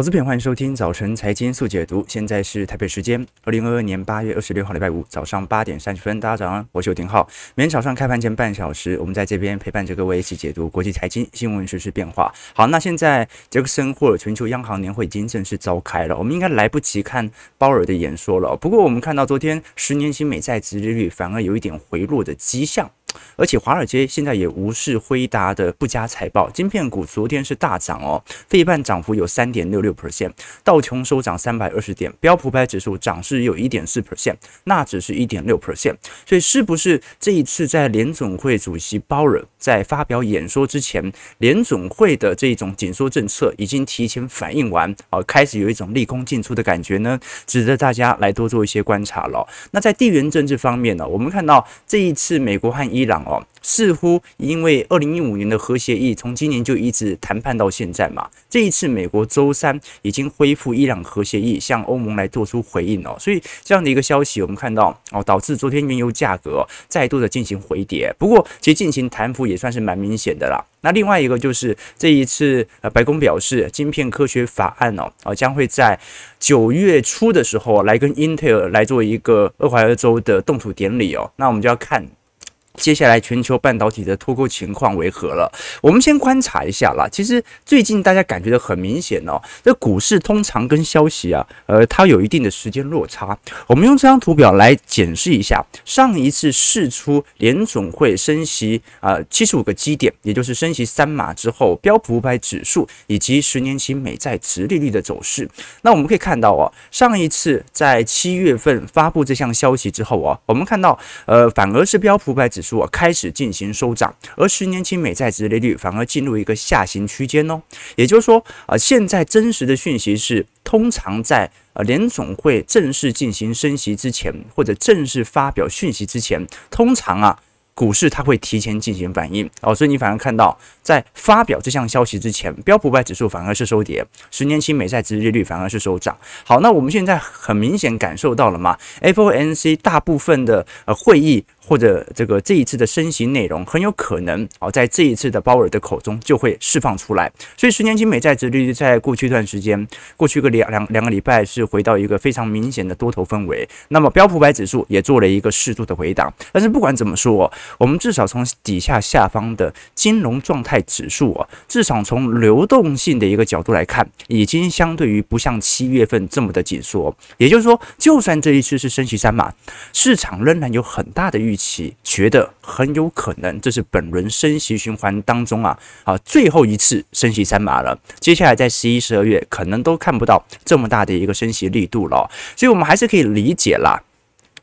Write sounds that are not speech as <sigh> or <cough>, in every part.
投资篇，欢迎收听早晨财经速解读。现在是台北时间二零二二年八月二十六号礼拜五早上八点三十分。大家早上，我是尤廷浩。每天早上开盘前半小时，我们在这边陪伴着各位一起解读国际财经新闻、时事变化。好，那现在杰克森霍尔全球央行年会已经正式召开了，我们应该来不及看鲍尔的演说了。不过，我们看到昨天十年期美债殖利率反而有一点回落的迹象。而且华尔街现在也无视辉达的不佳财报，晶片股昨天是大涨哦，费半涨幅有三点六六 percent，道琼收涨三百二十点，标普百指数涨势有一点四 percent，纳指是一点六 percent，所以是不是这一次在联总会主席鲍尔在发表演说之前，联总会的这种紧缩政策已经提前反应完，啊，开始有一种利空进出的感觉呢？值得大家来多做一些观察了。那在地缘政治方面呢，我们看到这一次美国和伊伊朗哦，似乎因为二零一五年的核协议，从今年就一直谈判到现在嘛。这一次美国周三已经恢复伊朗核协议，向欧盟来做出回应哦。所以这样的一个消息，我们看到哦，导致昨天原油价格再度的进行回跌。不过，其实进行弹幅也算是蛮明显的啦。那另外一个就是这一次呃，白宫表示，晶片科学法案哦，啊将会在九月初的时候来跟英特尔来做一个俄亥俄州的动土典礼哦。那我们就要看。接下来全球半导体的脱钩情况为何了？我们先观察一下啦。其实最近大家感觉到很明显哦，这股市通常跟消息啊，呃，它有一定的时间落差。我们用这张图表来检视一下，上一次试出联总会升息啊七十五个基点，也就是升息三码之后，标普五百指数以及十年期美债殖利率的走势。那我们可以看到哦，上一次在七月份发布这项消息之后啊，我们看到呃，反而是标普五百指指数。说开始进行收涨，而十年期美债殖利率反而进入一个下行区间哦。也就是说，啊，现在真实的讯息是，通常在呃联总会正式进行升息之前，或者正式发表讯息之前，通常啊。股市它会提前进行反应哦，所以你反而看到，在发表这项消息之前，标普五百指数反而是收跌，十年期美债殖利率反而是收涨。好，那我们现在很明显感受到了嘛，FOMC 大部分的呃会议或者这个这一次的升息内容，很有可能哦，在这一次的鲍尔的口中就会释放出来。所以十年期美债殖率在过去一段时间，过去个两两两个礼拜是回到一个非常明显的多头氛围。那么标普五百指数也做了一个适度的回档，但是不管怎么说。我们至少从底下下方的金融状态指数啊，至少从流动性的一个角度来看，已经相对于不像七月份这么的紧缩。也就是说，就算这一次是升息三码，市场仍然有很大的预期起，觉得很有可能这是本轮升息循环当中啊啊最后一次升息三码了。接下来在十一、十二月可能都看不到这么大的一个升息力度了。所以我们还是可以理解啦。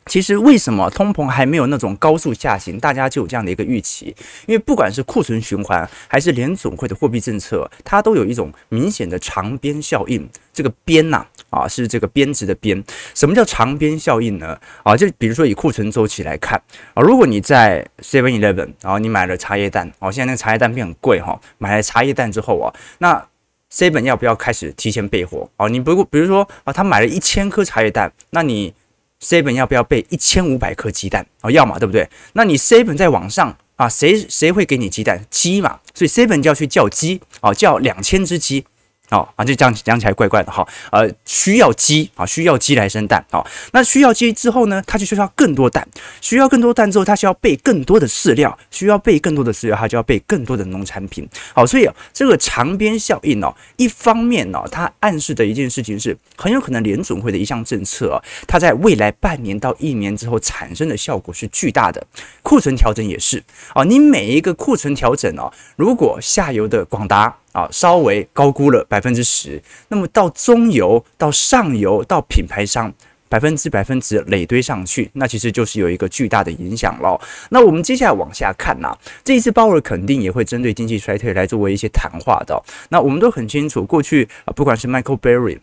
其实为什么通膨还没有那种高速下行，大家就有这样的一个预期？因为不管是库存循环，还是联总会的货币政策，它都有一种明显的长边效应。这个边呐，啊，是这个鞭子的鞭。什么叫长边效应呢？啊，就比如说以库存周期来看，啊，如果你在 Seven Eleven，然后你买了茶叶蛋，哦，现在那个茶叶蛋变很贵哈，买了茶叶蛋之后啊，那 Seven 要不要开始提前备货？哦，你不，比如说啊，他买了一千颗茶叶蛋，那你 Seven 要不要备一千五百颗鸡蛋？哦，要嘛，对不对？那你 Seven 在网上啊，谁谁会给你鸡蛋？鸡嘛，所以 Seven 就要去叫鸡，哦，叫两千只鸡。哦啊，就这样讲起来怪怪的哈。呃，需要鸡啊，需要鸡来生蛋。好，那需要鸡之后呢，它就需要更多蛋，需要更多蛋之后，它需要备更多的饲料，需要备更多的饲料，它就要备更多的农产品。好，所以啊，这个长鞭效应哦，一方面呢，它暗示的一件事情是，很有可能联总会的一项政策啊，它在未来半年到一年之后产生的效果是巨大的。库存调整也是啊，你每一个库存调整哦，如果下游的广达。啊，稍微高估了百分之十，那么到中游、到上游、到品牌商，百分之百分之累堆上去，那其实就是有一个巨大的影响喽。那我们接下来往下看呐、啊，这一次鲍尔肯定也会针对经济衰退来作为一些谈话的。那我们都很清楚，过去啊，不管是 Michael Burry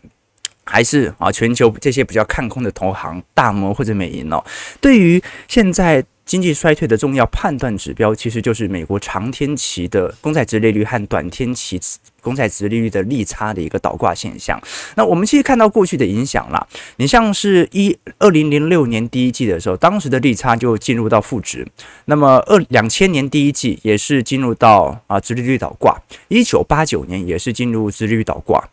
还是啊全球这些比较看空的投行、大摩或者美银哦，对于现在。经济衰退的重要判断指标，其实就是美国长天期的公债殖利率和短天期公债殖利率的利差的一个倒挂现象。那我们其实看到过去的影响啦，你像是一二零零六年第一季的时候，当时的利差就进入到负值。那么二两千年第一季也是进入到啊殖利率倒挂，一九八九年也是进入殖利率倒挂。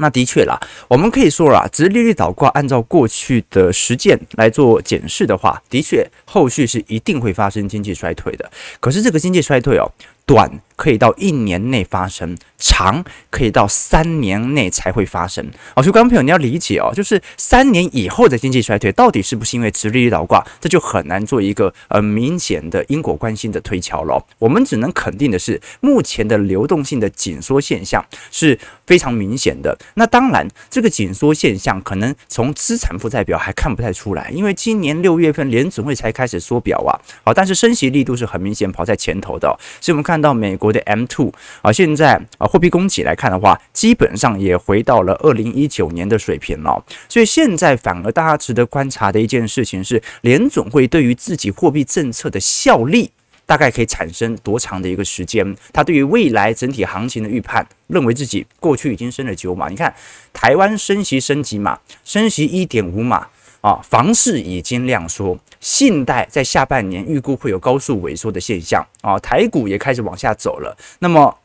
那的确啦，我们可以说啦，直利率倒挂按照过去的实践来做检视的话，的确后续是一定会发生经济衰退的。可是这个经济衰退哦，短可以到一年内发生。长可以到三年内才会发生哦，所以观众朋友你要理解哦，就是三年以后的经济衰退到底是不是因为直利率倒挂，这就很难做一个呃明显的因果关系的推敲了。我们只能肯定的是，目前的流动性的紧缩现象是非常明显的。那当然，这个紧缩现象可能从资产负债表还看不太出来，因为今年六月份联准会才开始缩表啊，好，但是升息力度是很明显跑在前头的。所以我们看到美国的 M2 啊，现在啊。货币供给来看的话，基本上也回到了二零一九年的水平了。所以现在反而大家值得观察的一件事情是，联准会对于自己货币政策的效力大概可以产生多长的一个时间？他对于未来整体行情的预判，认为自己过去已经升了九码。你看，台湾升息升几码？升息一点五码啊！房市已经量缩，信贷在下半年预估会有高速萎缩的现象啊！台股也开始往下走了。那么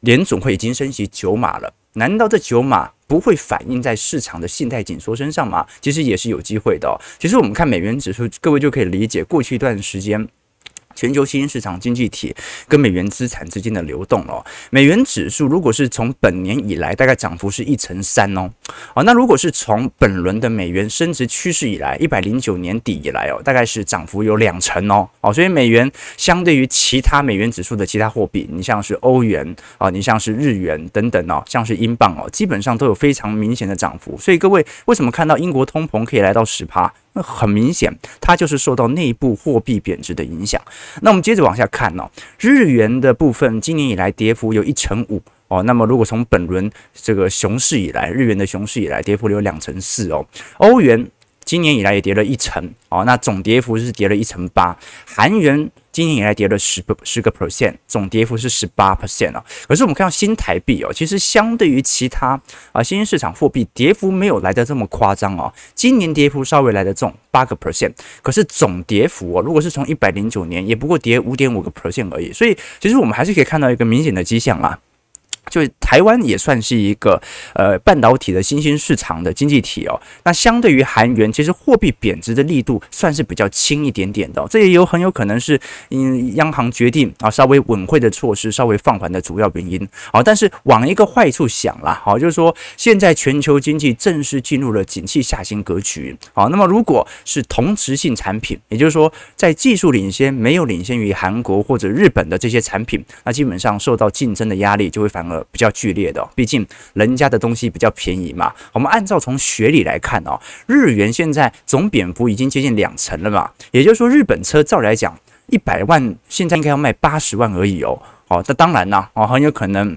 联总会已经升息九码了，难道这九码不会反映在市场的信贷紧缩身上吗？其实也是有机会的。其实我们看美元指数，各位就可以理解过去一段时间。全球新兴市场经济体跟美元资产之间的流动哦，美元指数如果是从本年以来大概涨幅是一成三哦，哦，那如果是从本轮的美元升值趋势以来，一百零九年底以来哦，大概是涨幅有两成哦，哦，所以美元相对于其他美元指数的其他货币，你像是欧元啊，你像是日元等等哦，像是英镑哦，基本上都有非常明显的涨幅，所以各位为什么看到英国通膨可以来到十趴？很明显，它就是受到内部货币贬值的影响。那我们接着往下看哦，日元的部分今年以来跌幅有一成五哦。那么如果从本轮这个熊市以来，日元的熊市以来跌幅有两成四哦。欧元今年以来也跌了一成哦，那总跌幅是跌了一成八。韩元。今年以来跌了十十个 percent，总跌幅是十八 percent 啊。可是我们看到新台币哦，其实相对于其他啊新兴市场货币，跌幅没有来得这么夸张哦。今年跌幅稍微来得重，八个 percent。可是总跌幅哦，如果是从一百零九年，也不过跌五点五个 percent 而已。所以其实我们还是可以看到一个明显的迹象啊。就台湾也算是一个呃半导体的新兴市场的经济体哦，那相对于韩元，其实货币贬值的力度算是比较轻一点点的，这也有很有可能是因央行决定啊稍微稳汇的措施稍微放缓的主要原因啊。但是往一个坏处想啦，好，就是说现在全球经济正式进入了景气下行格局啊。那么如果是同质性产品，也就是说在技术领先没有领先于韩国或者日本的这些产品，那基本上受到竞争的压力就会反而。比较剧烈的，毕竟人家的东西比较便宜嘛。我们按照从学理来看哦，日元现在总贬幅已经接近两成了嘛，也就是说日本车照来讲一百万现在应该要卖八十万而已哦。哦，那当然啦，哦，很有可能。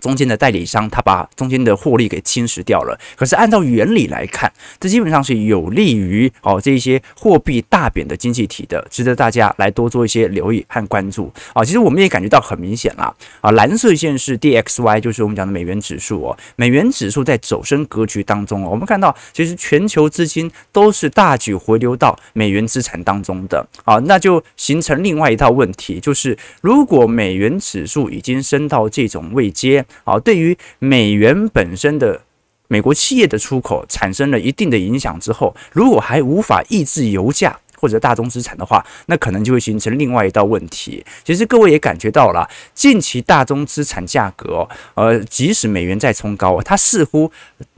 中间的代理商，他把中间的获利给侵蚀掉了。可是按照原理来看，这基本上是有利于哦这一些货币大贬的经济体的，值得大家来多做一些留意和关注啊。其实我们也感觉到很明显啦啊，蓝色线是 DXY，就是我们讲的美元指数哦。美元指数在走升格局当中，我们看到其实全球资金都是大举回流到美元资产当中的啊，那就形成另外一套问题，就是如果美元指数已经升到这种位阶。好，对于美元本身的美国企业的出口产生了一定的影响之后，如果还无法抑制油价，或者大宗资产的话，那可能就会形成另外一道问题。其实各位也感觉到了，近期大宗资产价格，呃，即使美元在冲高，它似乎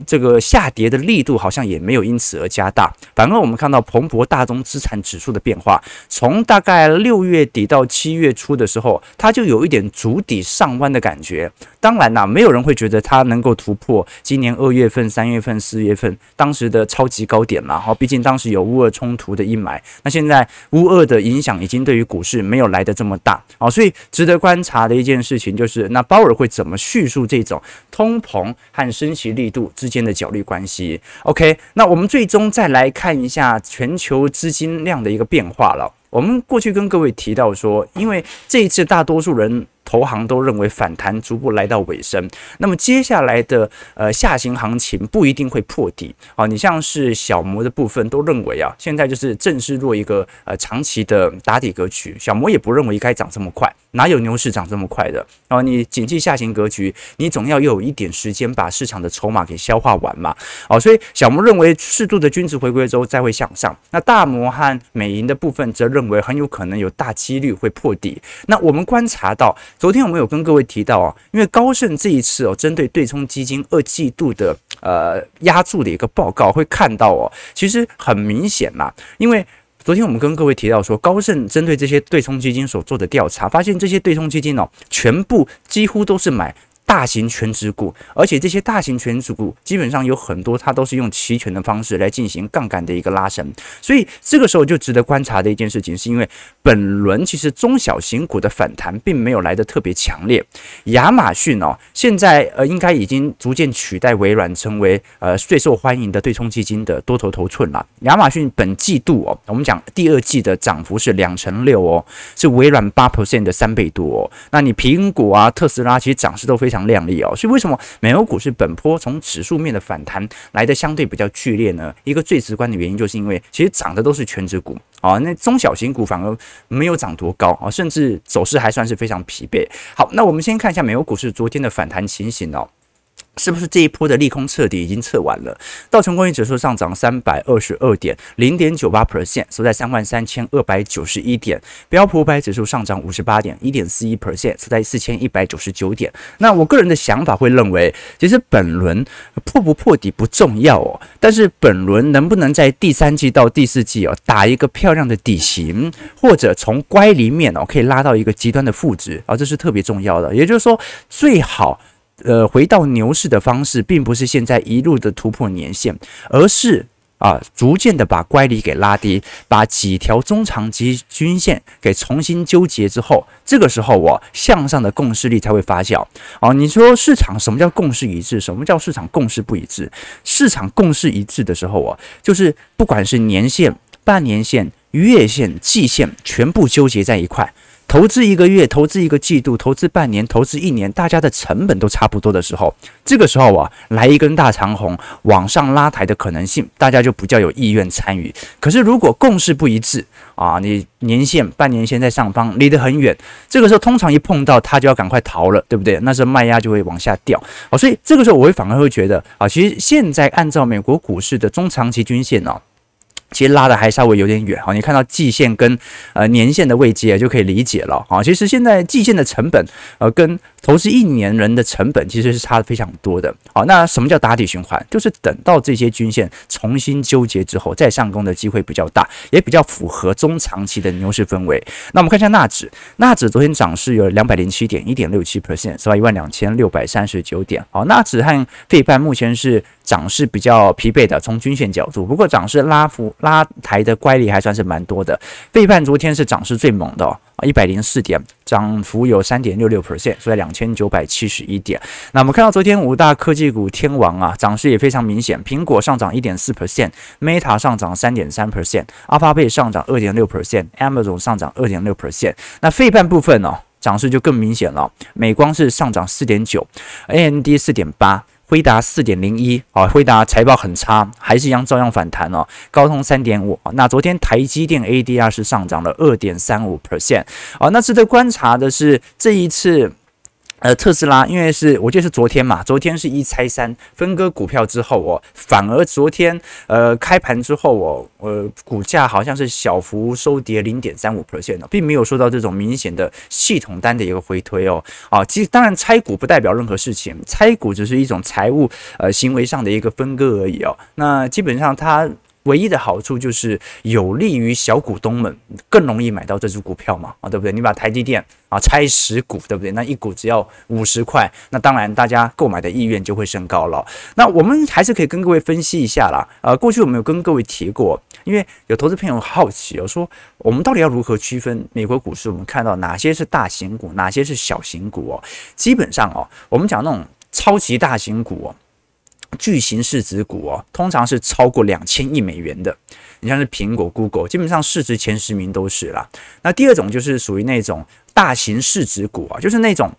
这个下跌的力度好像也没有因此而加大。反而我们看到彭博大宗资产指数的变化，从大概六月底到七月初的时候，它就有一点筑底上弯的感觉。当然啦，没有人会觉得它能够突破今年二月份、三月份、四月份当时的超级高点嘛。哈，毕竟当时有乌俄冲突的阴霾。那现在乌二的影响已经对于股市没有来得这么大好，所以值得观察的一件事情就是，那鲍尔会怎么叙述这种通膨和升息力度之间的角力关系？OK，那我们最终再来看一下全球资金量的一个变化了。我们过去跟各位提到说，因为这一次大多数人。投行都认为反弹逐步来到尾声。那么接下来的呃下行行情不一定会破底啊。你像是小摩的部分都认为啊，现在就是正式落一个呃长期的打底格局。小摩也不认为该涨这么快，哪有牛市涨这么快的啊？你谨记下行格局，你总要有一点时间把市场的筹码给消化完嘛。哦，所以小摩认为适度的均值回归之后再会向上。那大摩和美银的部分则认为很有可能有大几率会破底。那我们观察到，昨天我们有跟各位提到啊，因为高盛这一次哦，针对对冲基金二季度的呃压注的一个报告，会看到哦，其实很明显啦，因为昨天我们跟各位提到说，高盛针对这些对冲基金所做的调查，发现这些对冲基金哦，全部几乎都是买。大型全值股，而且这些大型全值股基本上有很多，它都是用期权的方式来进行杠杆的一个拉升，所以这个时候就值得观察的一件事情，是因为本轮其实中小型股的反弹并没有来得特别强烈。亚马逊哦，现在呃应该已经逐渐取代微软成为呃最受欢迎的对冲基金的多头头寸了。亚马逊本季度哦，我们讲第二季的涨幅是两成六哦，是微软八 percent 的三倍多哦。那你苹果啊、特斯拉其实涨势都非常。靓丽哦，所以为什么美欧股市本波从指数面的反弹来的相对比较剧烈呢？一个最直观的原因就是因为其实涨的都是全指股啊，那中小型股反而没有涨多高啊，甚至走势还算是非常疲惫。好，那我们先看一下美欧股市昨天的反弹情形哦。是不是这一波的利空彻底已经测完了？道琼工业指数上涨三百二十二点，零点九八 percent，收在三万三千二百九十一点。标普五百指数上涨五十八点，一点四一 percent，收在四千一百九十九点。那我个人的想法会认为，其实本轮破不破底不重要哦，但是本轮能不能在第三季到第四季哦打一个漂亮的底型，或者从乖离面哦可以拉到一个极端的负值啊，这是特别重要的。也就是说，最好。呃，回到牛市的方式，并不是现在一路的突破年线，而是啊，逐渐的把乖离给拉低，把几条中长期均线给重新纠结之后，这个时候我向上的共识力才会发酵。哦，你说市场什么叫共识一致？什么叫市场共识不一致？市场共识一致的时候啊，就是不管是年线、半年线、月线、季线，全部纠结在一块。投资一个月，投资一个季度，投资半年，投资一年，大家的成本都差不多的时候，这个时候啊，来一根大长红往上拉抬的可能性，大家就比较有意愿参与。可是如果共识不一致啊，你年线、半年线在上方离得很远，这个时候通常一碰到它就要赶快逃了，对不对？那时候卖压就会往下掉啊。所以这个时候我会反而会觉得啊，其实现在按照美国股市的中长期均线呢。其实拉的还稍微有点远哈，你看到季线跟呃年线的位阶就可以理解了啊。其实现在季线的成本呃跟投资一年人的成本其实是差的非常多的。好，那什么叫打底循环？就是等到这些均线重新纠结之后，再上攻的机会比较大，也比较符合中长期的牛市氛围。那我们看一下纳指，纳指昨天涨势有两百零七点，一点六七 percent，是吧？一万两千六百三十九点。好，纳指和费半目前是涨势比较疲惫的，从均线角度，不过涨势拉幅。拉抬的乖离还算是蛮多的，费半昨天是涨势最猛的哦，一百零四点，涨幅有三点六六 percent，所以两千九百七十一点。那我们看到昨天五大科技股天王啊，涨势也非常明显，苹果上涨一点四 percent，Meta 上涨三点三 percent，Alphabet 上涨二点六 percent，Amazon 上涨二点六 percent。那费半部分呢，涨势就更明显了，美光是上涨四点九，AMD 四点八。辉达四点零一啊，辉达财报很差，还是一样照样反弹哦。高通三点五，那昨天台积电 ADR 是上涨了二点三五 percent 啊。那值得观察的是这一次。呃，特斯拉因为是我记得是昨天嘛，昨天是一拆三分割股票之后哦，反而昨天呃开盘之后哦，呃股价好像是小幅收跌零点三五 percent，并没有受到这种明显的系统单的一个回推哦。啊，其实当然拆股不代表任何事情，拆股只是一种财务呃行为上的一个分割而已哦。那基本上它。唯一的好处就是有利于小股东们更容易买到这只股票嘛，啊，对不对？你把台积电啊拆十股，对不对？那一股只要五十块，那当然大家购买的意愿就会升高了。那我们还是可以跟各位分析一下啦。呃，过去我们有跟各位提过，因为有投资朋友好奇哦，说我们到底要如何区分美国股市？我们看到哪些是大型股，哪些是小型股哦？基本上哦，我们讲那种超级大型股。巨型市值股哦，通常是超过两千亿美元的。你像是苹果、Google，基本上市值前十名都是啦。那第二种就是属于那种。大型市值股啊，就是那种。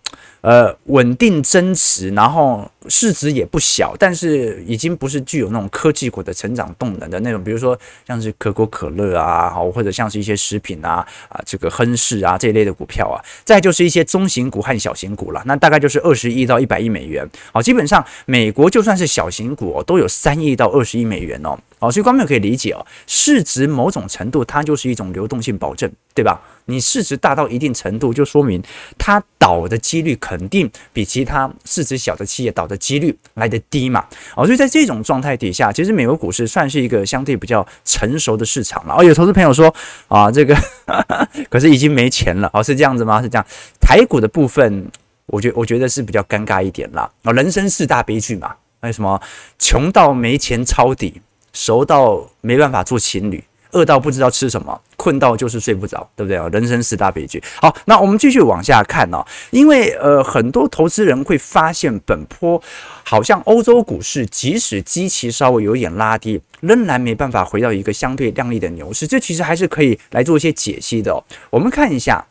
呃，稳定增持，然后市值也不小，但是已经不是具有那种科技股的成长动能的那种，比如说像是可口可乐啊，好，或者像是一些食品啊，啊，这个亨氏啊这一类的股票啊，再就是一些中型股和小型股了，那大概就是二十亿到一百亿美元，好，基本上美国就算是小型股哦，都有三亿到二十亿美元哦，哦，所以观众可以理解哦，市值某种程度它就是一种流动性保证，对吧？你市值大到一定程度，就说明它倒的几率肯定比其他市值小的企业倒的几率来得低嘛。哦，所以在这种状态底下，其实美国股市算是一个相对比较成熟的市场了。哦，有投资朋友说啊，这个 <laughs> 可是已经没钱了。哦，是这样子吗？是这样。台股的部分，我觉我觉得是比较尴尬一点啦。哦，人生四大悲剧嘛，那什么？穷到没钱抄底，熟到没办法做情侣。饿到不知道吃什么，困到就是睡不着，对不对啊？人生四大悲剧。好，那我们继续往下看哦。因为呃，很多投资人会发现，本波好像欧洲股市即使基期稍微有点拉低，仍然没办法回到一个相对亮丽的牛市。这其实还是可以来做一些解析的哦。我们看一下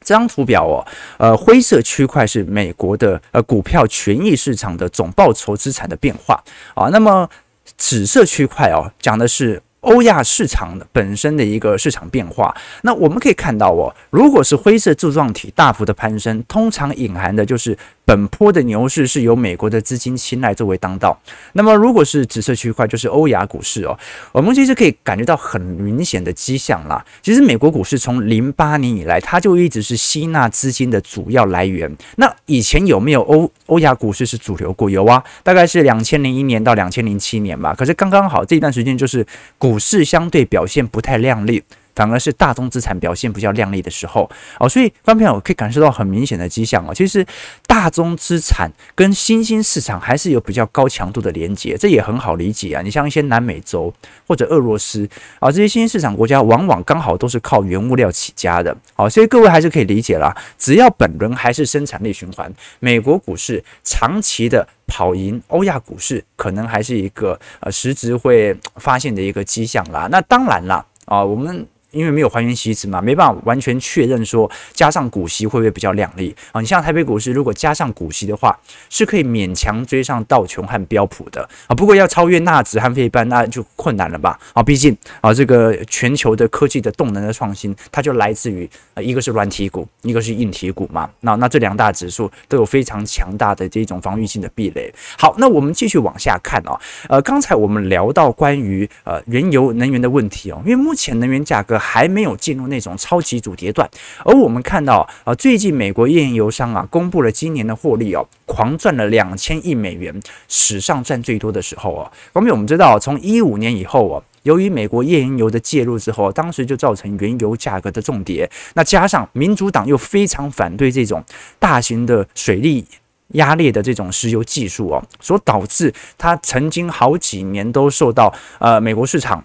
这张图表哦，呃，灰色区块是美国的呃股票权益市场的总报酬资产的变化啊。那么紫色区块哦，讲的是。欧亚市场的本身的一个市场变化，那我们可以看到哦，如果是灰色柱状体大幅的攀升，通常隐含的就是。本波的牛市是由美国的资金青睐作为当道，那么如果是紫色区块，就是欧亚股市哦，我们其实可以感觉到很明显的迹象啦。其实美国股市从零八年以来，它就一直是吸纳资金的主要来源。那以前有没有欧欧亚股市是主流股？有啊，大概是两千零一年到两千零七年吧。可是刚刚好这一段时间就是股市相对表现不太亮丽。反而是大宗资产表现比较亮丽的时候哦，所以观众朋友可以感受到很明显的迹象哦。其实大宗资产跟新兴市场还是有比较高强度的连接，这也很好理解啊。你像一些南美洲或者俄罗斯啊，这些新兴市场国家往往刚好都是靠原物料起家的，好，所以各位还是可以理解啦。只要本轮还是生产力循环，美国股市长期的跑赢欧亚股市，可能还是一个呃实质会发现的一个迹象啦。那当然啦，啊，我们。因为没有还原息值嘛，没办法完全确认说加上股息会不会比较亮丽啊？你像台北股市，如果加上股息的话，是可以勉强追上道琼和标普的啊。不过要超越纳指和费班，那就困难了吧？啊，毕竟啊，这个全球的科技的动能的创新，它就来自于啊，一个是软体股，一个是硬体股嘛。那那这两大指数都有非常强大的这种防御性的壁垒。好，那我们继续往下看啊。呃，刚才我们聊到关于呃原油能源的问题哦，因为目前能源价格。还没有进入那种超级主跌段，而我们看到啊，最近美国页岩油商啊公布了今年的获利哦，狂赚了两千亿美元，史上赚最多的时候哦。后面我们知道，从一五年以后哦，由于美国页岩油的介入之后，当时就造成原油价格的重跌。那加上民主党又非常反对这种大型的水力压裂的这种石油技术哦，所导致它曾经好几年都受到呃美国市场。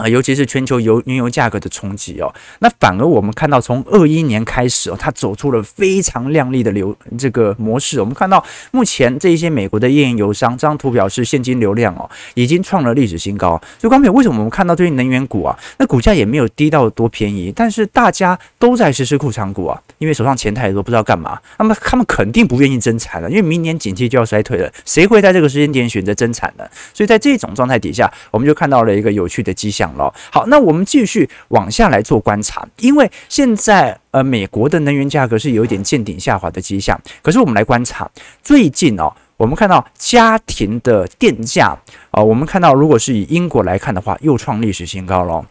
啊，尤其是全球油原油价格的冲击哦，那反而我们看到从二一年开始哦，它走出了非常亮丽的流这个模式。我们看到目前这一些美国的页岩油商，这张图表示现金流量哦，已经创了历史新高。所以，刚才为什么我们看到这些能源股啊，那股价也没有低到多便宜，但是大家都在实施库藏股啊，因为手上钱太多，不知道干嘛。那么他们肯定不愿意增产了，因为明年景气就要衰退了，谁会在这个时间点选择增产呢？所以在这种状态底下，我们就看到了一个有趣的迹象。好，那我们继续往下来做观察，因为现在呃，美国的能源价格是有一点见顶下滑的迹象。可是我们来观察最近哦，我们看到家庭的电价啊，我们看到如果是以英国来看的话，又创历史新高了。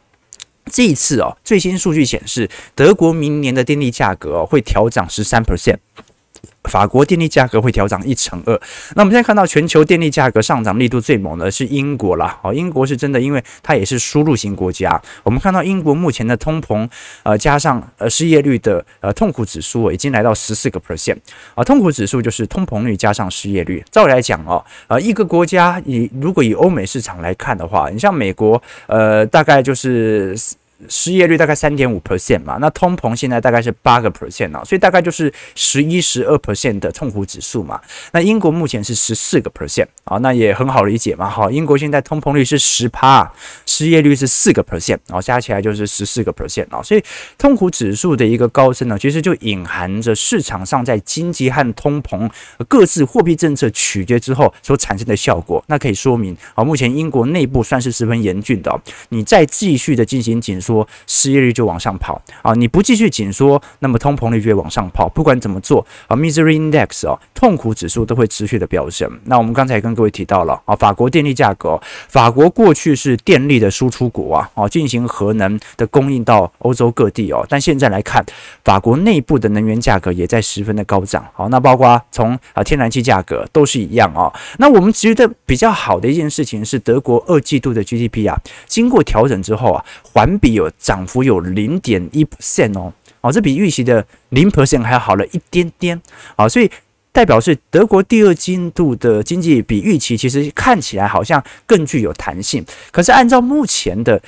这一次哦，最新数据显示，德国明年的电力价格会调涨十三 percent。法国电力价格会调涨一成二。那我们现在看到全球电力价格上涨力度最猛的是英国了。哦，英国是真的，因为它也是输入型国家。我们看到英国目前的通膨，呃，加上呃失业率的呃痛苦指数已经来到十四个 percent。啊，痛苦指数就是通膨率加上失业率。照理来讲哦，呃，一个国家以如果以欧美市场来看的话，你像美国，呃，大概就是。失业率大概三点五 percent 嘛，那通膨现在大概是八个 percent 啊，所以大概就是十一、十二 percent 的痛苦指数嘛。那英国目前是十四个 percent 啊，那也很好理解嘛。好，英国现在通膨率是十趴，失业率是四个 percent，然后加起来就是十四个 percent 啊。所以痛苦指数的一个高升呢，其实就隐含着市场上在经济和通膨各自货币政策取决之后所产生的效果。那可以说明啊，目前英国内部算是十分严峻的。你再继续的进行紧缩，说失业率就往上跑啊！你不继续紧缩，那么通膨率就会往上跑。不管怎么做啊，Misery Index 哦，痛苦指数都会持续的飙升。那我们刚才也跟各位提到了啊，法国电力价格，法国过去是电力的输出国啊，哦，进行核能的供应到欧洲各地哦。但现在来看，法国内部的能源价格也在十分的高涨。好，那包括从啊天然气价格都是一样啊。那我们觉得比较好的一件事情是，德国二季度的 GDP 啊，经过调整之后啊，环比有涨幅有零点一 percent 哦，哦，这比预期的零 percent 还要好了一点点啊，所以代表是德国第二季度的经济比预期其实看起来好像更具有弹性。可是按照目前的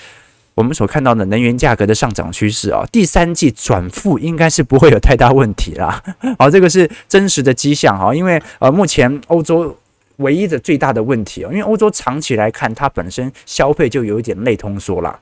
我们所看到的能源价格的上涨趋势啊，第三季转负应该是不会有太大问题啦。好，<laughs> 这个是真实的迹象哈，因为呃，目前欧洲。唯一的最大的问题哦，因为欧洲长期来看，它本身消费就有一点类通缩了。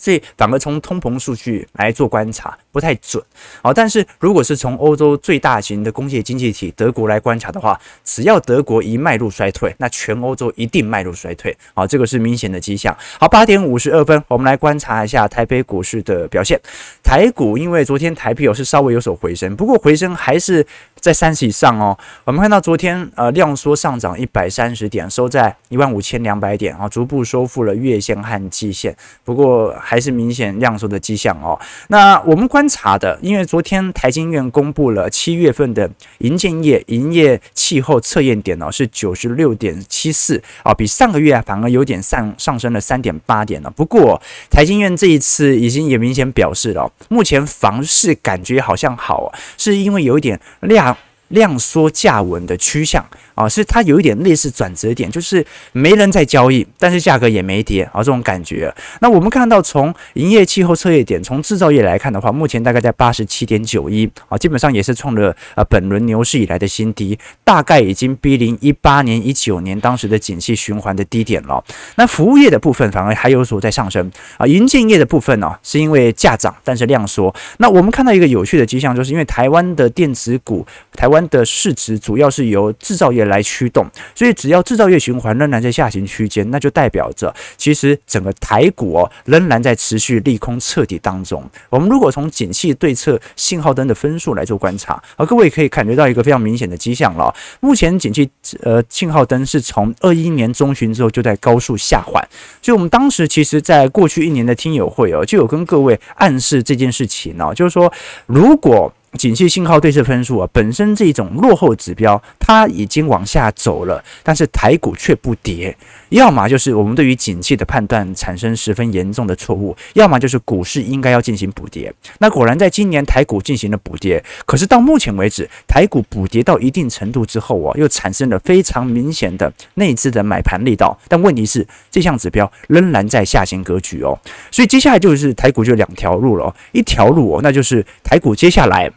所以反而从通膨数据来做观察不太准，好，但是如果是从欧洲最大型的工业经济体德国来观察的话，只要德国一迈入衰退，那全欧洲一定迈入衰退，好，这个是明显的迹象。好，八点五十二分，我们来观察一下台北股市的表现。台股因为昨天台币有是稍微有所回升，不过回升还是在三十以上哦。我们看到昨天呃量缩上涨一百三十点，收在一万五千两百点啊，逐步收复了月线和季线，不过还是明显量缩的迹象哦。那我们观察的，因为昨天台经院公布了七月份的营建业营业气候测验点呢，是九十六点七四啊，比上个月反而有点上上升了三点八点了。不过台经院这一次已经也明显表示了，目前房市感觉好像好，是因为有一点量量缩价稳的趋向。啊，是它有一点类似转折点，就是没人在交易，但是价格也没跌啊，这种感觉。那我们看到从营业气候测验点，从制造业来看的话，目前大概在八十七点九一啊，基本上也是创了呃本轮牛市以来的新低，大概已经逼临一八年、一九年当时的景气循环的低点了。那服务业的部分反而还有所在上升啊，营建业的部分呢，是因为价涨，但是量缩。那我们看到一个有趣的迹象，就是因为台湾的电子股，台湾的市值主要是由制造业来驱动，所以只要制造业循环仍然在下行区间，那就代表着其实整个台股哦仍然在持续利空彻底当中。我们如果从景气对策信号灯的分数来做观察，而各位可以感觉到一个非常明显的迹象了。目前景气呃信号灯是从二一年中旬之后就在高速下缓，所以我们当时其实在过去一年的听友会哦就有跟各位暗示这件事情呢，就是说如果。景气信号对策分数啊，本身这种落后指标，它已经往下走了，但是台股却不跌，要么就是我们对于景气的判断产生十分严重的错误，要么就是股市应该要进行补跌。那果然在今年台股进行了补跌，可是到目前为止，台股补跌到一定程度之后啊，又产生了非常明显的内资的买盘力道。但问题是，这项指标仍然在下行格局哦，所以接下来就是台股就两条路了，一条路哦，那就是台股接下来。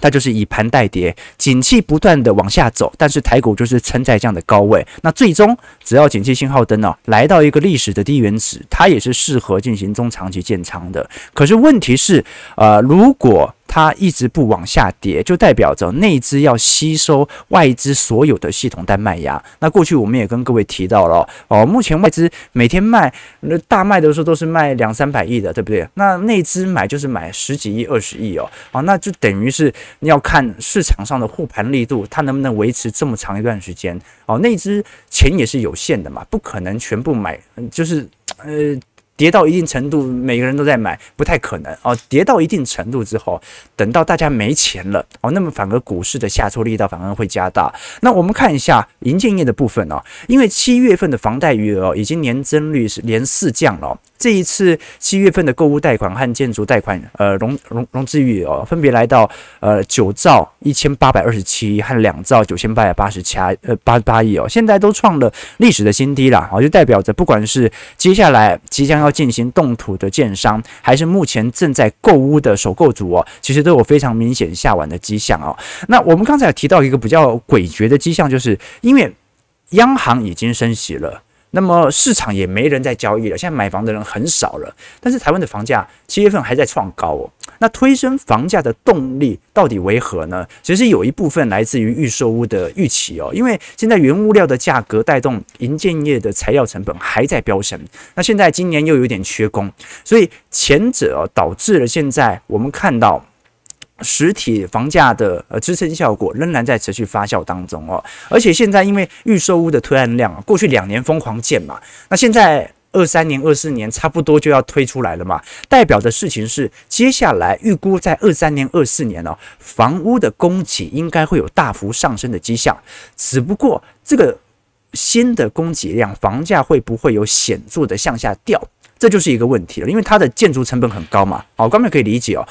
它就是以盘代跌，景气不断的往下走，但是台股就是撑在这样的高位。那最终，只要景气信号灯呢、啊、来到一个历史的低原值，它也是适合进行中长期建仓的。可是问题是，呃，如果它一直不往下跌，就代表着内资要吸收外资所有的系统单卖压。那过去我们也跟各位提到了哦，目前外资每天卖那大卖的时候都是卖两三百亿的，对不对？那内资买就是买十几亿、二十亿哦，哦，那就等于是你要看市场上的护盘力度，它能不能维持这么长一段时间哦。内资钱也是有限的嘛，不可能全部买，就是呃。跌到一定程度，每个人都在买，不太可能哦。跌到一定程度之后，等到大家没钱了哦，那么反而股市的下挫力道反而会加大。那我们看一下银建业的部分哦，因为七月份的房贷余额已经年增率是连四降了，这一次七月份的购物贷款和建筑贷款，呃，融融融资余额分别来到呃九兆一千八百二十七和两兆九千八百八十七呃八十八亿哦，现在都创了历史的新低了啊，就代表着不管是接下来即将要进行动土的建商，还是目前正在购屋的首购族哦，其实都有非常明显下稳的迹象哦。那我们刚才提到一个比较诡谲的迹象，就是因为央行已经升息了。那么市场也没人在交易了，现在买房的人很少了。但是台湾的房价七月份还在创高哦。那推升房价的动力到底为何呢？其实有一部分来自于预售屋的预期哦，因为现在原物料的价格带动营建业的材料成本还在飙升。那现在今年又有点缺工，所以前者导致了现在我们看到。实体房价的呃支撑效果仍然在持续发酵当中哦，而且现在因为预售屋的推案量啊，过去两年疯狂建嘛，那现在二三年、二四年差不多就要推出来了嘛，代表的事情是，接下来预估在二三年、二四年哦，房屋的供给应该会有大幅上升的迹象，只不过这个新的供给量，房价会不会有显著的向下掉，这就是一个问题了，因为它的建筑成本很高嘛，好，刚才可以理解哦。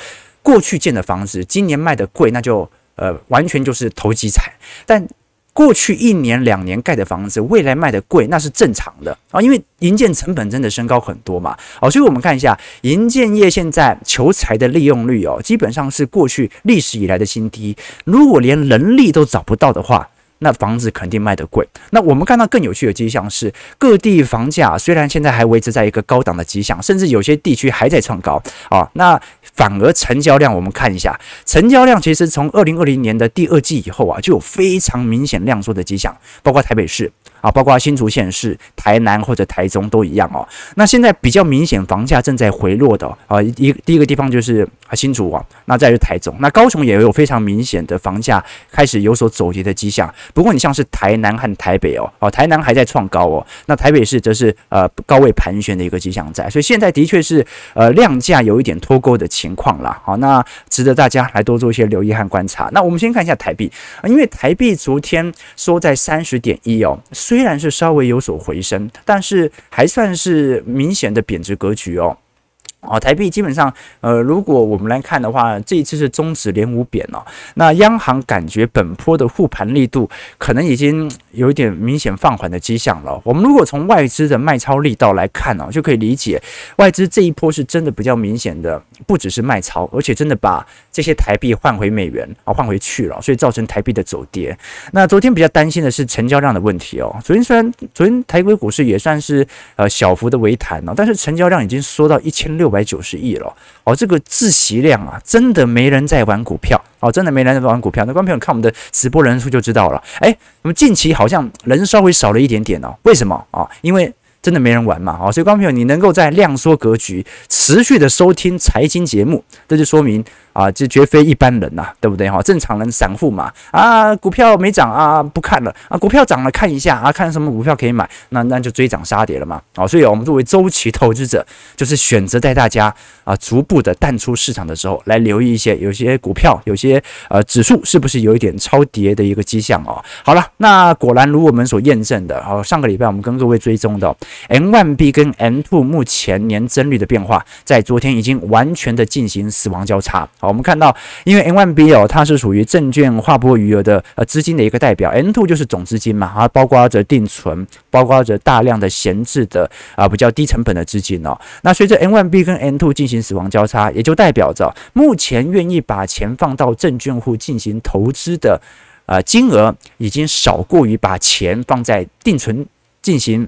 过去建的房子，今年卖的贵，那就呃完全就是投机财。但过去一年两年盖的房子，未来卖的贵，那是正常的啊，因为营建成本真的升高很多嘛。好，所以我们看一下营建业现在求财的利用率哦，基本上是过去历史以来的新低。如果连人力都找不到的话，那房子肯定卖得贵。那我们看到更有趣的迹象是，各地房价虽然现在还维持在一个高档的迹象，甚至有些地区还在创高啊。那反而成交量，我们看一下，成交量其实从二零二零年的第二季以后啊，就有非常明显量缩的迹象，包括台北市。啊，包括新竹县市、台南或者台中都一样哦。那现在比较明显房价正在回落的啊，一第一个地方就是啊新竹啊，那再是台中，那高雄也有非常明显的房价开始有所走跌的迹象。不过你像是台南和台北哦，哦台南还在创高哦，那台北市则是呃高位盘旋的一个迹象在，所以现在的确是呃量价有一点脱钩的情况啦。好，那值得大家来多做一些留意和观察。那我们先看一下台币啊，因为台币昨天收在三十点一哦。虽然是稍微有所回升，但是还算是明显的贬值格局哦。啊，台币基本上，呃，如果我们来看的话，这一次是中指连五贬哦。那央行感觉本波的护盘力度可能已经有一点明显放缓的迹象了。我们如果从外资的卖超力道来看呢，就可以理解外资这一波是真的比较明显的，不只是卖超，而且真的把这些台币换回美元啊，换回去了，所以造成台币的走跌。那昨天比较担心的是成交量的问题哦。昨天虽然昨天台北股市也算是呃小幅的微弹哦，但是成交量已经缩到一千六六。百九十亿了哦，这个自习量啊，真的没人在玩股票哦，真的没人在玩股票。那观众朋友看我们的直播人数就知道了。哎，那么近期好像人稍微少了一点点哦，为什么啊？因为真的没人玩嘛。哦，所以观众朋友，你能够在量缩格局持续的收听财经节目，这就说明。啊，这绝非一般人呐、啊，对不对哈？正常人、散户嘛，啊，股票没涨啊，不看了啊，股票涨了看一下啊，看什么股票可以买，那那就追涨杀跌了嘛。啊，所以我们作为周期投资者，就是选择带大家啊，逐步的淡出市场的时候，来留意一些有些股票，有些呃指数是不是有一点超跌的一个迹象哦。好了，那果然如我们所验证的，好，上个礼拜我们跟各位追踪的 M1B 跟 M2 目前年增率的变化，在昨天已经完全的进行死亡交叉。我们看到，因为 M1B 哦，它是属于证券划拨余额的呃资金的一个代表，M2 就是总资金嘛，它，包括着定存，包括着大量的闲置的啊比较低成本的资金哦。那随着 M1B 跟 M2 进行死亡交叉，也就代表着目前愿意把钱放到证券户进行投资的啊金额，已经少过于把钱放在定存进行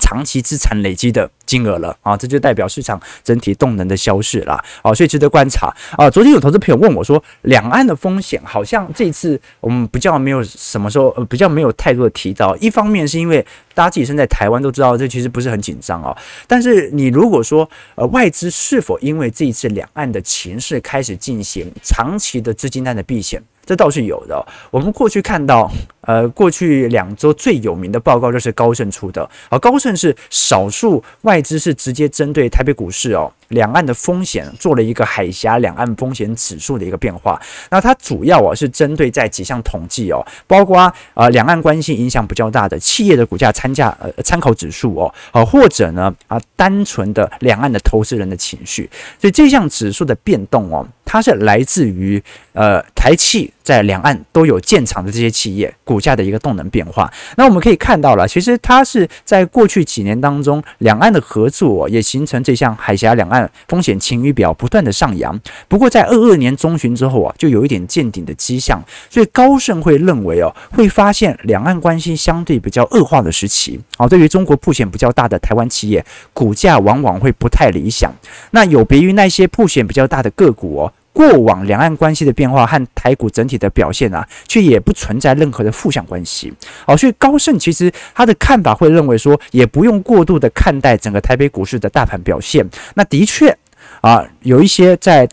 长期资产累积的。金额了啊，这就代表市场整体动能的消逝了啊，所以值得观察啊。昨天有投资朋友问我说，两岸的风险好像这次我们比较没有什么时候呃比较没有太多的提到。一方面是因为大家自己身在台湾都知道，这其实不是很紧张啊。但是你如果说呃外资是否因为这一次两岸的情势开始进行长期的资金单的避险，这倒是有的。我们过去看到呃，过去两周最有名的报告就是高盛出的，而高盛是少数外资是直接针对台北股市哦。两岸的风险做了一个海峡两岸风险指数的一个变化，那它主要啊是针对在几项统计哦，包括呃两岸关系影响比较大的企业的股价参价呃参考指数哦，呃或者呢啊单纯的两岸的投资人的情绪，所以这项指数的变动哦，它是来自于呃台企在两岸都有建厂的这些企业股价的一个动能变化。那我们可以看到了，其实它是在过去几年当中，两岸的合作也形成这项海峡两岸。风险晴雨表不断的上扬，不过在二二年中旬之后啊，就有一点见顶的迹象，所以高盛会认为哦，会发现两岸关系相对比较恶化的时期。哦，对于中国曝险比较大的台湾企业，股价往往会不太理想。那有别于那些曝险比较大的个股哦。过往两岸关系的变化和台股整体的表现啊，却也不存在任何的负向关系。好，所以高盛其实他的看法会认为说，也不用过度的看待整个台北股市的大盘表现。那的确啊，有一些在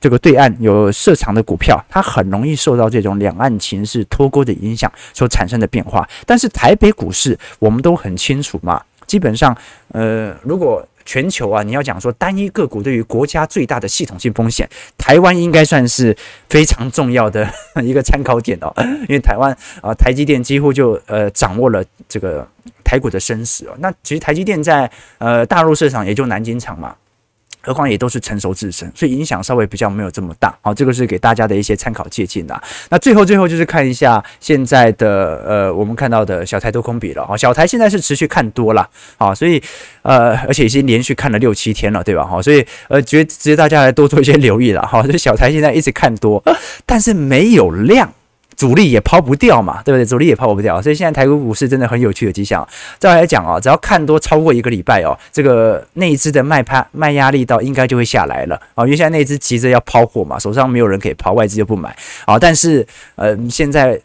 这个对岸有设场的股票，它很容易受到这种两岸情势脱钩的影响所产生的变化。但是台北股市我们都很清楚嘛，基本上呃，如果全球啊，你要讲说单一个股对于国家最大的系统性风险，台湾应该算是非常重要的 <laughs> 一个参考点哦。因为台湾啊，台积电几乎就呃掌握了这个台股的生死哦。那其实台积电在呃大陆市场也就南京厂嘛。何况也都是成熟自身，所以影响稍微比较没有这么大。好，这个是给大家的一些参考借鉴的。那最后最后就是看一下现在的呃，我们看到的小台多空比了。好，小台现在是持续看多了。好，所以呃，而且已经连续看了六七天了，对吧？好，所以呃，觉得值得大家来多做一些留意了。好，这小台现在一直看多，但是没有量。主力也抛不掉嘛，对不对？主力也抛不掉，所以现在台股股市真的很有趣的迹象。再来讲啊，只要看多超过一个礼拜哦，这个内资的卖盘卖压力到应该就会下来了啊，因为现在内资急着要抛货嘛，手上没有人可以抛，外资就不买啊。但是呃，现在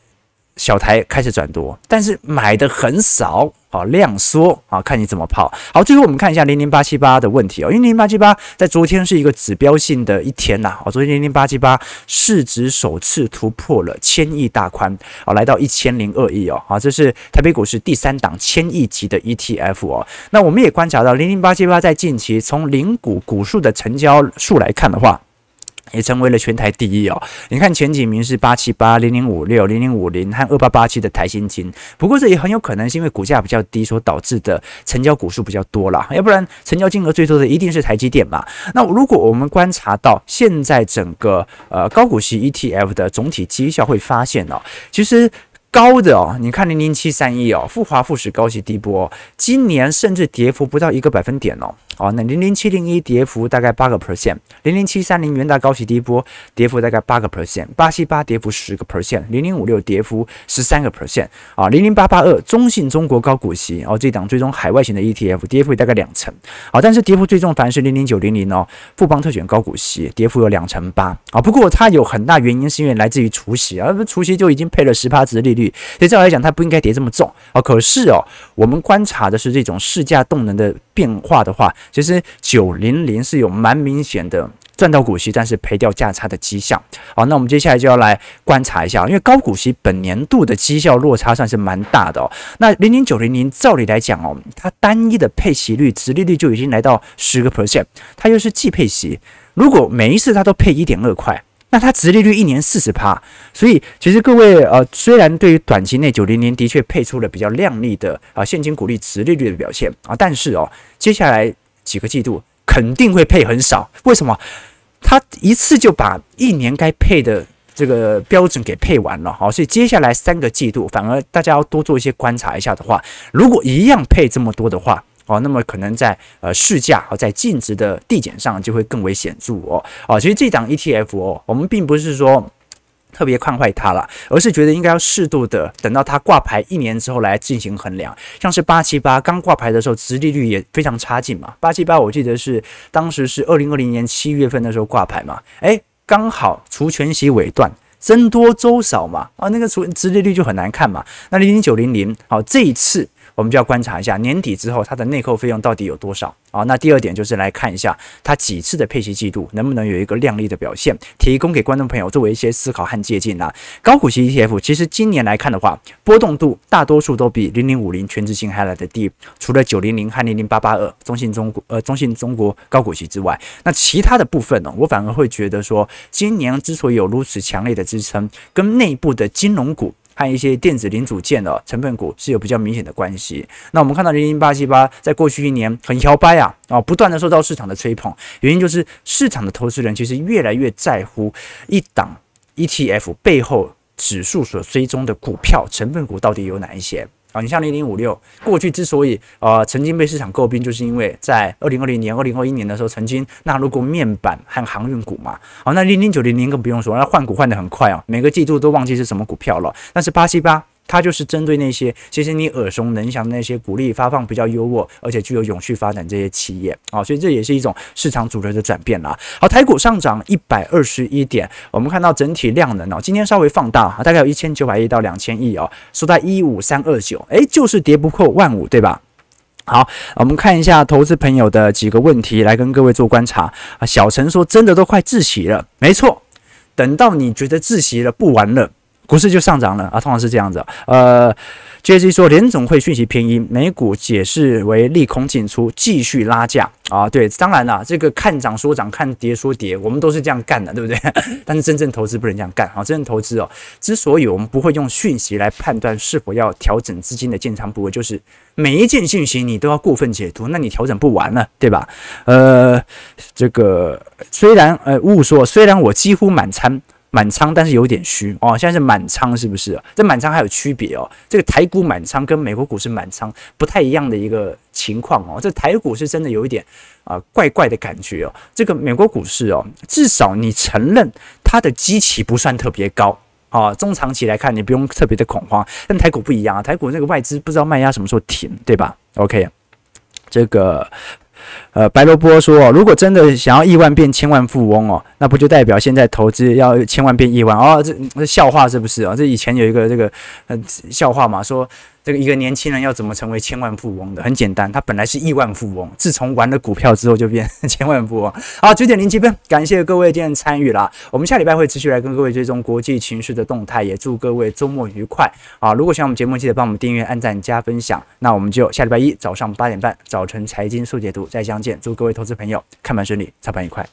小台开始转多，但是买的很少。好，量缩啊，看你怎么跑。好，最后我们看一下零零八七八的问题哦，因为零零八七八在昨天是一个指标性的一天呐。哦，昨天零零八七八市值首次突破了千亿大关，哦，来到一千零二亿哦。好，这是台北股市第三档千亿级的 ETF 哦。那我们也观察到零零八七八在近期从零股股数的成交数来看的话。也成为了全台第一哦！你看前几名是八七八、零零五六、零零五零和二八八七的台新金，不过这也很有可能是因为股价比较低所导致的成交股数比较多啦，要不然成交金额最多的一定是台积电嘛。那如果我们观察到现在整个呃高股息 ETF 的总体绩效，会发现哦，其实。高的哦，你看零零七三一哦，复华富时高息低波哦，今年甚至跌幅不到一个百分点哦。哦，那零零七零一跌幅大概八个 percent，零零七三零元大高息低波跌幅大概八个 percent，八七八跌幅十个 percent，零零五六跌幅十三个 percent 啊，零零八八二中信中国高股息哦，这档追踪海外型的 ETF 跌幅大概两成啊，但是跌幅最重反而是零零九零零哦，富邦特选高股息跌幅有两成八啊，不过它有很大原因是因为来自于除息啊，除息就已经配了十八值利率。所以照来讲，它不应该跌这么重啊。可是哦，我们观察的是这种市价动能的变化的话，其实九零零是有蛮明显的赚到股息，但是赔掉价差的迹象。好，那我们接下来就要来观察一下，因为高股息本年度的绩效落差算是蛮大的哦。那零零九零零照理来讲哦，它单一的配息率、殖利率就已经来到十个 percent，它又是季配息，如果每一次它都配一点二块。那它殖利率一年四十趴，所以其实各位呃，虽然对于短期内九零零的确配出了比较亮丽的啊现金股利殖利率的表现啊，但是哦，接下来几个季度肯定会配很少。为什么？它一次就把一年该配的这个标准给配完了，好，所以接下来三个季度反而大家要多做一些观察一下的话，如果一样配这么多的话。哦，那么可能在呃市价和在净值的递减上就会更为显著哦。哦，其实这档 ETF 哦，我们并不是说特别看坏它了，而是觉得应该要适度的等到它挂牌一年之后来进行衡量。像是八七八刚挂牌的时候，殖利率也非常差劲嘛。八七八我记得是当时是二零二零年七月份的时候挂牌嘛，诶，刚好除权息尾段，增多周少嘛，啊，那个除殖利率就很难看嘛。那零零九零零，好，这一次。我们就要观察一下年底之后它的内扣费用到底有多少啊？那第二点就是来看一下它几次的配息季度能不能有一个亮丽的表现，提供给观众朋友作为一些思考和借鉴啊。高股息 ETF 其实今年来看的话，波动度大多数都比零零五零全值型还来的低，除了九零零和零零八八二中信中国呃中信中国高股息之外，那其他的部分呢，我反而会觉得说，今年之所以有如此强烈的支撑，跟内部的金融股。和一些电子零组件的成分股是有比较明显的关系。那我们看到零零八七八在过去一年很摇摆啊，啊，不断的受到市场的吹捧，原因就是市场的投资人其实越来越在乎一档 ETF 背后指数所追踪的股票成分股到底有哪一些。你像零零五六，过去之所以呃曾经被市场诟病，就是因为在二零二零年、二零二一年的时候，曾经纳入过面板和航运股嘛。好，那零零九零零更不用说，那换股换得很快啊，每个季度都忘记是什么股票了。但是八七八。它就是针对那些其实你耳熟能详的那些股利发放比较优渥，而且具有永续发展这些企业啊，所以这也是一种市场主流的转变啦。好，台股上涨一百二十一点，我们看到整体量能哦，今天稍微放大，大概有一千九百亿到两千亿哦，收在一五三二九，诶，就是跌不破万五，对吧？好，我们看一下投资朋友的几个问题，来跟各位做观察啊。小陈说，真的都快窒息了，没错，等到你觉得窒息了，不玩了。股市就上涨了啊，通常是这样子。呃，JC 说联总会讯息偏鹰，美股解释为利空进出，继续拉价啊。对，当然啦，这个看涨说涨，看跌说跌，我们都是这样干的，对不对？<laughs> 但是真正投资不能这样干啊。真正投资哦，之所以我们不会用讯息来判断是否要调整资金的建仓部位，就是每一件讯息你都要过分解读，那你调整不完了，对吧？呃，这个虽然呃，误说虽然我几乎满仓。满仓，但是有点虚哦。现在是满仓，是不是？这满仓还有区别哦。这个台股满仓跟美国股市满仓不太一样的一个情况哦。这台股是真的有一点啊、怪怪的感觉哦。这个美国股市哦，至少你承认它的基期不算特别高啊、中长期来看，你不用特别的恐慌。但台股不一样啊，台股那个外资不知道卖压什么时候停，对吧？OK，这个。呃，白萝卜说，如果真的想要亿万变千万富翁哦，那不就代表现在投资要千万变亿万哦？这这笑话是不是啊？这以前有一个这个呃笑话嘛，说。这个一个年轻人要怎么成为千万富翁的？很简单，他本来是亿万富翁，自从玩了股票之后就变千万富翁。<laughs> 好，九点零七分，感谢各位今天参与了。我们下礼拜会持续来跟各位追踪国际情绪的动态，也祝各位周末愉快啊！如果喜欢我们节目，记得帮我们订阅、按赞、加分享。那我们就下礼拜一早上八点半，早晨财经速解读再相见。祝各位投资朋友看盘顺利，操盘愉快。